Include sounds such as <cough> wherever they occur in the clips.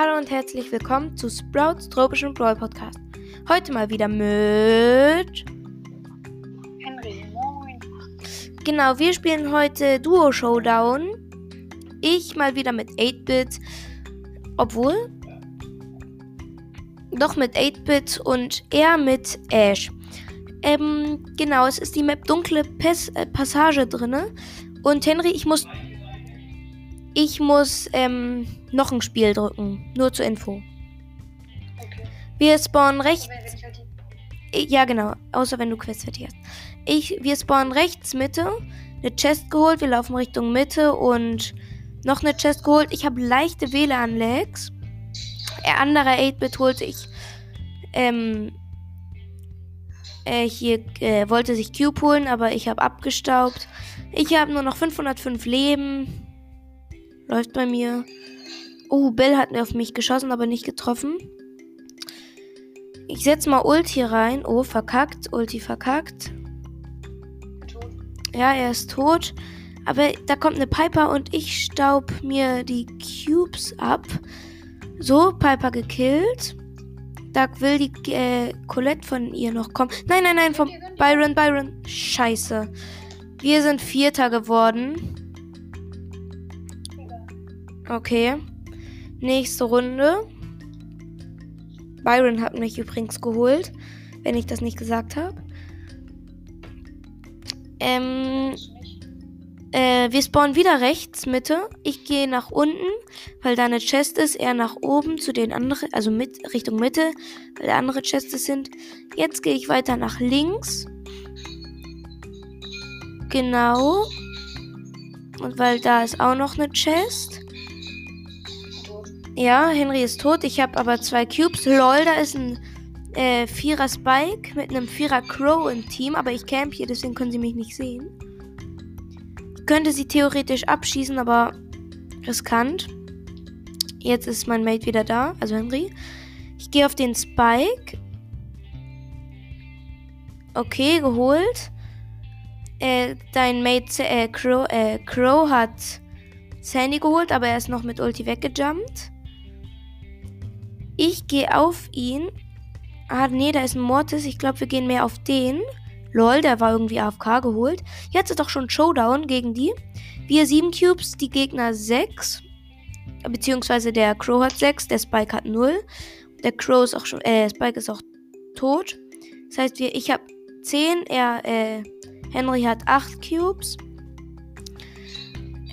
Hallo und herzlich willkommen zu Sprouts tropischen Brawl Podcast. Heute mal wieder mit Henry, moin. Genau, wir spielen heute Duo Showdown. Ich mal wieder mit 8-Bit. Obwohl. Doch mit 8-Bit und er mit Ash. Ähm, genau, es ist die Map Dunkle Pes äh, Passage drinne. Und Henry, ich muss. Ich muss ähm, noch ein Spiel drücken. Nur zur Info. Okay. Wir spawnen rechts. Halt Ja, genau. Außer wenn du Quest fertig hast. Ich, wir spawnen rechts Mitte. Eine Chest geholt. Wir laufen Richtung Mitte und noch eine Chest geholt. Ich habe leichte WLAN-Lags. Der andere 8-Bit holte ich. Ähm. Äh, hier äh, wollte sich Cube holen, aber ich habe abgestaubt. Ich habe nur noch 505 Leben. Läuft bei mir. Oh, Bell hat mir auf mich geschossen, aber nicht getroffen. Ich setze mal Ulti rein. Oh, verkackt. Ulti verkackt. tot. Ja, er ist tot. Aber da kommt eine Piper und ich staub mir die Cubes ab. So, Piper gekillt. Da will die äh, Colette von ihr noch kommen. Nein, nein, nein, von Byron, Byron. Scheiße. Wir sind Vierter geworden. Okay. Nächste Runde. Byron hat mich übrigens geholt, wenn ich das nicht gesagt habe. Ähm, äh, wir spawnen wieder rechts, Mitte. Ich gehe nach unten, weil da eine Chest ist. Er nach oben zu den anderen, also mit Richtung Mitte, weil da andere Chests sind. Jetzt gehe ich weiter nach links. Genau. Und weil da ist auch noch eine Chest. Ja, Henry ist tot. Ich habe aber zwei Cubes. Lol, da ist ein äh, Vierer Spike mit einem Vierer Crow im Team. Aber ich camp hier, deswegen können sie mich nicht sehen. Ich könnte sie theoretisch abschießen, aber riskant. Jetzt ist mein Mate wieder da, also Henry. Ich gehe auf den Spike. Okay, geholt. Äh, dein Mate äh, Crow, äh, Crow hat Sandy geholt, aber er ist noch mit Ulti weggejumpt. Ich gehe auf ihn. Ah, nee, da ist ein Mortis. Ich glaube, wir gehen mehr auf den. Lol, der war irgendwie AFK geholt. Jetzt ist doch schon Showdown gegen die. Wir 7 Cubes, die Gegner 6. Beziehungsweise der Crow hat 6, der Spike hat 0. Der Crow ist auch schon, äh, Spike ist auch tot. Das heißt, wir, ich habe 10, er, äh, Henry hat 8 Cubes.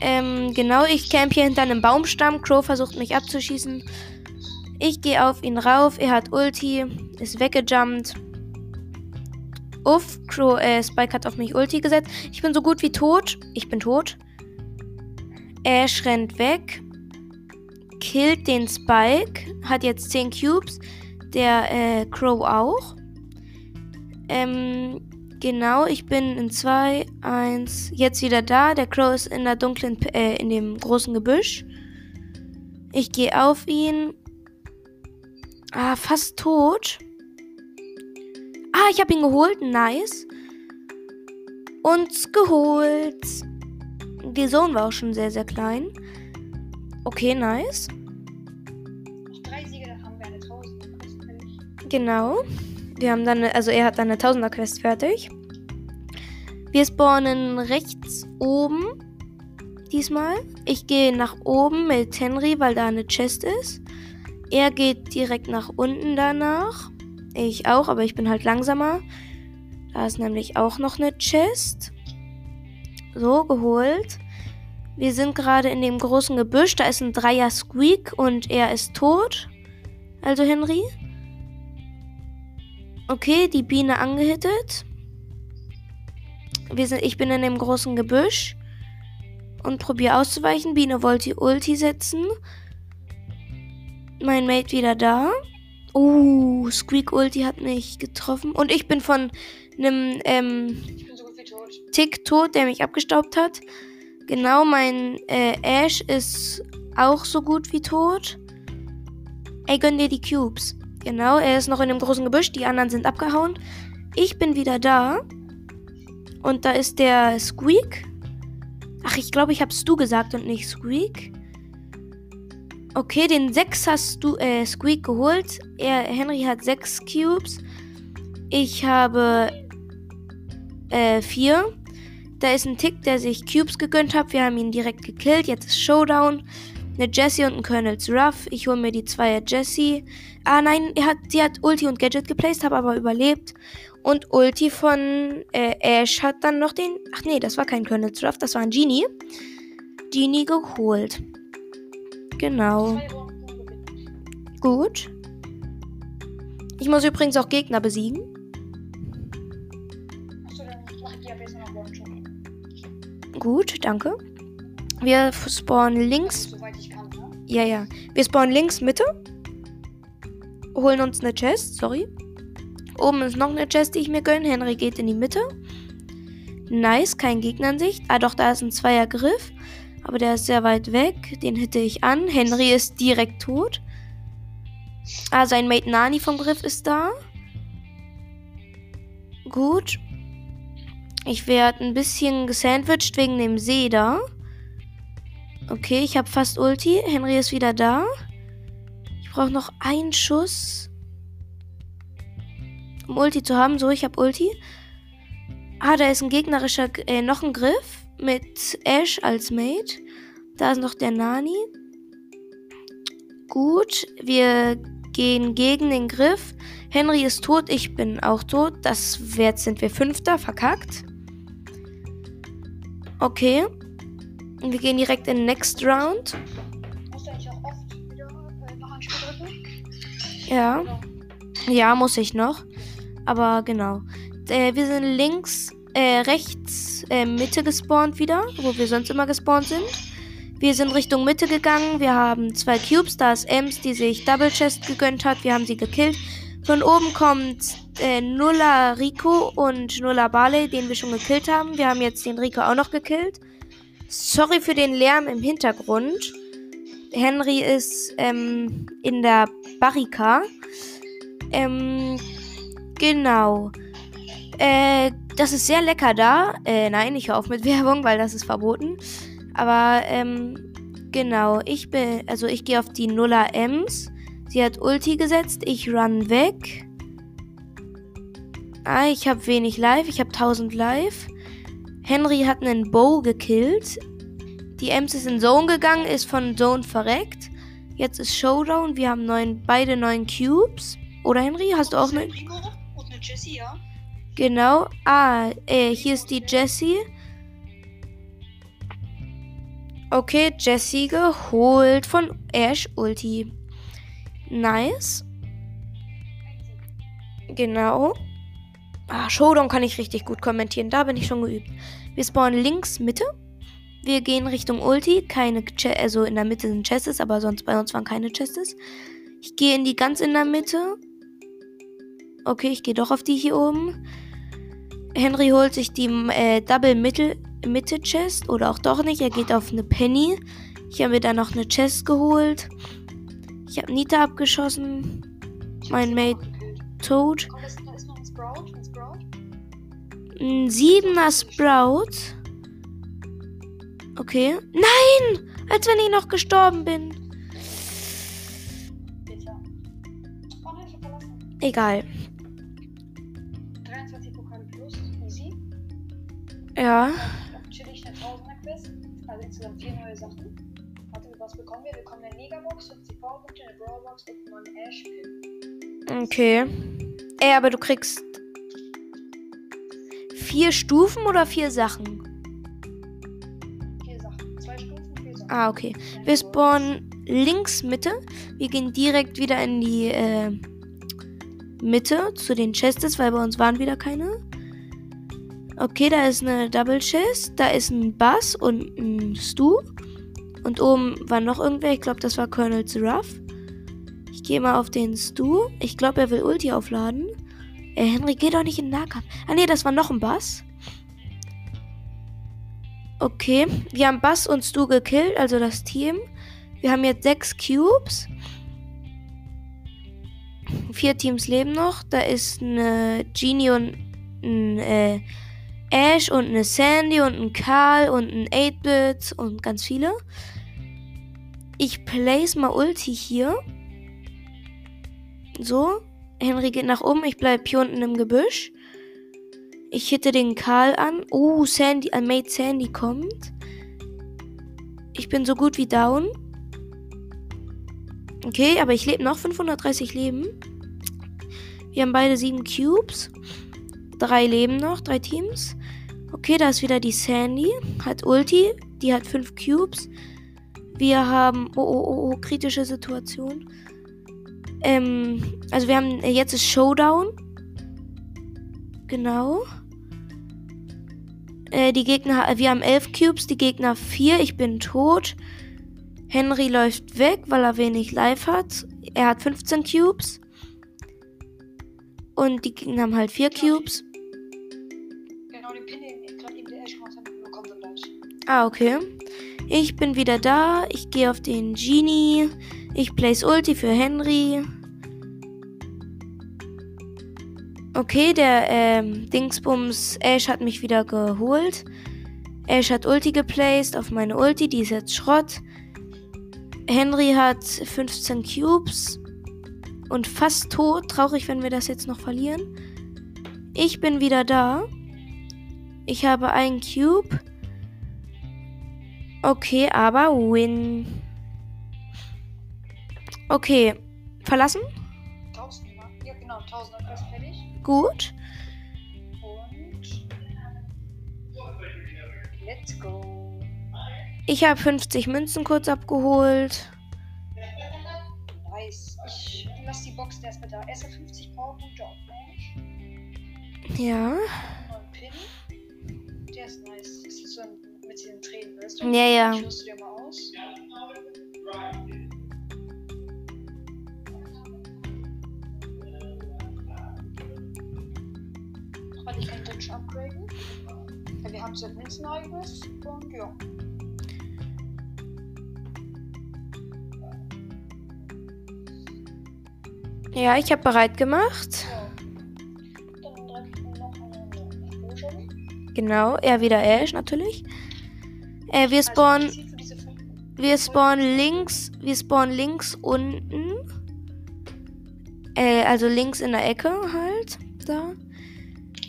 Ähm, genau, ich camp hier hinter einem Baumstamm. Crow versucht mich abzuschießen. Ich gehe auf ihn rauf. Er hat Ulti, ist weggejumpt. Uff, Crow, äh, Spike hat auf mich Ulti gesetzt. Ich bin so gut wie tot. Ich bin tot. Ash rennt weg. Killt den Spike. Hat jetzt 10 Cubes. Der äh, Crow auch. Ähm, genau, ich bin in 2, 1, jetzt wieder da. Der Crow ist in der dunklen, äh, in dem großen Gebüsch. Ich gehe auf ihn. Ah, fast tot. Ah, ich habe ihn geholt. Nice. Und geholt. Die Zone war auch schon sehr, sehr klein. Okay, nice. Drei Siege, dann haben wir eine 1000. Das kann ich. Genau. Wir haben dann, also er hat dann eine Tausender Quest fertig. Wir spawnen rechts oben. Diesmal. Ich gehe nach oben mit Henry, weil da eine Chest ist. Er geht direkt nach unten danach. Ich auch, aber ich bin halt langsamer. Da ist nämlich auch noch eine Chest. So, geholt. Wir sind gerade in dem großen Gebüsch. Da ist ein Dreier Squeak und er ist tot. Also Henry. Okay, die Biene angehittet. Wir sind, ich bin in dem großen Gebüsch und probiere auszuweichen. Biene wollte die Ulti setzen. Mein Mate wieder da. Uh, Squeak Ulti hat mich getroffen. Und ich bin von einem ähm, so tot. Tick tot, der mich abgestaubt hat. Genau, mein äh, Ash ist auch so gut wie tot. Ey, gönn dir die Cubes. Genau, er ist noch in dem großen Gebüsch, die anderen sind abgehauen. Ich bin wieder da. Und da ist der Squeak. Ach, ich glaube, ich hab's du gesagt und nicht Squeak. Okay, den 6 hast du, äh, Squeak geholt. Er, Henry hat 6 Cubes. Ich habe, äh, 4. Da ist ein Tick, der sich Cubes gegönnt hat. Wir haben ihn direkt gekillt. Jetzt ist Showdown. Eine Jessie und ein Colonel's Ruff. Ich hole mir die Zweier Jessie. Ah nein, er hat, sie hat Ulti und Gadget geplaced, habe aber überlebt. Und Ulti von äh, Ash hat dann noch den. Ach nee, das war kein Colonel's Ruff, das war ein Genie. Genie geholt. Genau. Gut. Ich muss übrigens auch Gegner besiegen. Gut, danke. Wir spawnen links. Ja, ja. Wir spawnen links Mitte. Holen uns eine Chest, sorry. Oben ist noch eine Chest, die ich mir gönne. Henry geht in die Mitte. Nice, kein Gegner in Sicht. Ah, doch, da ist ein Zweiergriff. Aber der ist sehr weit weg. Den hitte ich an. Henry ist direkt tot. Ah, sein Mate Nani vom Griff ist da. Gut. Ich werde ein bisschen gesandwiched wegen dem See da. Okay, ich habe fast Ulti. Henry ist wieder da. Ich brauche noch einen Schuss. Um Ulti zu haben. So, ich habe Ulti. Ah, da ist ein gegnerischer, äh, noch ein Griff mit Ash als Mate. Da ist noch der Nani. Gut, wir gehen gegen den Griff. Henry ist tot, ich bin auch tot. Das jetzt sind wir Fünfter, verkackt. Okay. Wir gehen direkt in den Next Round. Musst du eigentlich auch oft wieder äh? Ja. Ja, muss ich noch. Aber genau. Äh, wir sind links, äh, rechts, äh, Mitte gespawnt wieder, wo wir sonst immer gespawnt sind. Wir sind Richtung Mitte gegangen. Wir haben zwei Cubes. Da ist Ems, die sich Double Chest gegönnt hat. Wir haben sie gekillt. Von oben kommt äh, Nulla Rico und Nulla Barley, den wir schon gekillt haben. Wir haben jetzt den Rico auch noch gekillt. Sorry für den Lärm im Hintergrund. Henry ist ähm, in der Barrika. Ähm, genau. Äh, das ist sehr lecker da. Äh, nein, ich höre auf mit <laughs> Werbung, weil das ist verboten. Aber, ähm, genau. Ich bin, also ich gehe auf die Nuller Ems. Sie hat Ulti gesetzt. Ich run weg. Ah, ich habe wenig Life. Ich habe 1000 Life. Henry hat einen Bow gekillt. Die Ems ist in Zone gegangen, ist von Zone verreckt. Jetzt ist Showdown. Wir haben neun, beide neun Cubes. Oder Henry, hast du auch eine? Rico und eine Jessie, ja? Genau. Ah, äh, hier ist die Jessie. Okay, Jessie geholt von Ash Ulti. Nice. Genau. Ah, Showdown kann ich richtig gut kommentieren. Da bin ich schon geübt. Wir spawnen links Mitte. Wir gehen Richtung Ulti. Keine Che also in der Mitte sind Chests, aber sonst bei uns waren keine Chests. Ich gehe in die ganz in der Mitte. Okay, ich gehe doch auf die hier oben. Henry holt sich die äh, Double Mittel Mitte Chest oder auch doch nicht. Er geht auf eine Penny. Ich habe mir dann noch eine Chest geholt. Ich habe Nita abgeschossen. Mein Mate da noch ein siebener Sprout. Okay. Nein! Als wenn ich noch gestorben bin. Egal. Ja. Chillig eine 1000er Quest. Also insgesamt vier neue Sachen. Warte, was bekommen wir? Wir bekommen eine Megabox, 50 Powerpunkte, eine Brawlbox und einen Ash-Pin. Okay. Ey, aber du kriegst vier Stufen oder vier Sachen? Vier Sachen. Zwei Stufen, vier Sachen. Ah, okay. Wir spawnen links Mitte. Wir gehen direkt wieder in die äh, Mitte zu den Chests, weil bei uns waren wieder keine. Okay, da ist eine Double Chest. Da ist ein Bass und ein Stu. Und oben war noch irgendwer. Ich glaube, das war Colonel Ruff. Ich gehe mal auf den Stu. Ich glaube, er will Ulti aufladen. Äh, Henry, geh doch nicht in den Nahkampf. Ah, nee, das war noch ein Bass. Okay, wir haben Bass und Stu gekillt, also das Team. Wir haben jetzt sechs Cubes. Vier Teams leben noch. Da ist eine Genie und ein äh, Ash und eine Sandy und ein Karl und ein 8-Bit und ganz viele. Ich place mal Ulti hier. So. Henry geht nach oben. Ich bleibe hier unten im Gebüsch. Ich hitte den Karl an. Oh, Sandy, ein Mate Sandy kommt. Ich bin so gut wie down. Okay, aber ich lebe noch 530 Leben. Wir haben beide sieben Cubes. Drei Leben noch, drei Teams. Okay, da ist wieder die Sandy. Hat Ulti. Die hat fünf Cubes. Wir haben. Oh, oh, oh, oh kritische Situation. Ähm, also wir haben. Jetzt ist Showdown. Genau. Äh, die Gegner. Wir haben elf Cubes, die Gegner vier. Ich bin tot. Henry läuft weg, weil er wenig Life hat. Er hat 15 Cubes. Und die Gegner haben halt 4 Cubes. Ah, okay. Ich bin wieder da. Ich gehe auf den Genie. Ich place Ulti für Henry. Okay, der ähm, Dingsbums Ash hat mich wieder geholt. Ash hat Ulti geplaced auf meine Ulti. Die ist jetzt Schrott. Henry hat 15 Cubes und fast tot. Traurig, wenn wir das jetzt noch verlieren. Ich bin wieder da. Ich habe einen Cube. Okay, aber Win. Okay, verlassen? 1000 Ja, genau, 1000 ist fertig. Gut. Und. Let's go. Ich habe 50 Münzen kurz abgeholt. Nice. Ich lasse die Box erstmal da. Erst 50 Powerpunkte auf Mensch. Ja. Neuen Pin. Der ist nice. Das ist so ein, mit den Tränen, weißt du? Ja, ja. Ich rüste dir mal aus. Weil ich kann Dodge upgraden. Ja, wir haben so ein eigenes und ja. Ja, ich habe bereit gemacht. Dann direkt noch eine Explosion. Genau, er wieder Ash natürlich. Äh, wir spawnen, wir spawnen links, wir spawnen links unten. Äh, also links in der Ecke halt, da.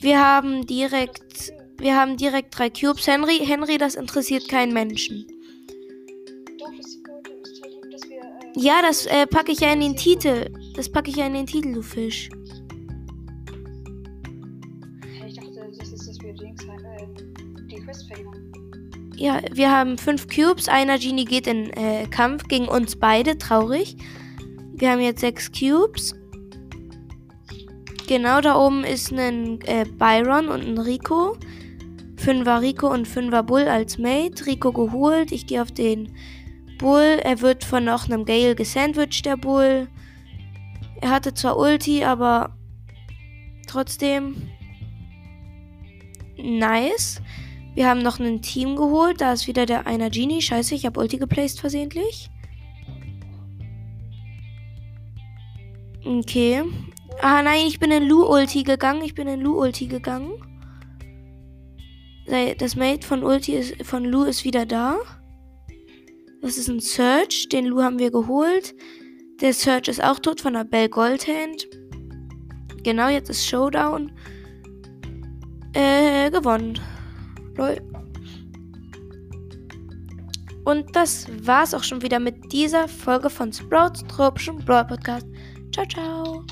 Wir haben direkt, wir haben direkt drei Cubes. Henry, Henry, das interessiert keinen Menschen. Das. Das Ja, das äh, packe ich ja in den Titel. Das packe ich ja in den Titel, du Fisch. Ich dachte, das ist, dass wir Dings, äh, die Quest fertig haben. Ja, wir haben fünf Cubes. Einer Genie geht in äh, Kampf gegen uns beide. Traurig. Wir haben jetzt sechs Cubes. Genau da oben ist ein äh, Byron und ein Rico. Fünfer Rico und Fünfer Bull als Mate. Rico geholt. Ich gehe auf den Bull. Er wird von noch einem Gale gesandwiched, der Bull. Er hatte zwar Ulti, aber trotzdem nice. Wir haben noch ein Team geholt. Da ist wieder der einer Genie. Scheiße, ich habe Ulti geplaced versehentlich. Okay. Ah nein, ich bin in Lu-Ulti gegangen. Ich bin in Lu-Ulti gegangen. Sei- Das Mate von Ulti ist, von Lu ist wieder da. Das ist ein Search. Den Lu haben wir geholt. Der Search ist auch tot von der Bell Goldhand. Genau, jetzt ist Showdown. Äh, gewonnen. Lol. Und das war's auch schon wieder mit dieser Folge von Sprouts Tropischen Brawl Podcast. Ciao, ciao.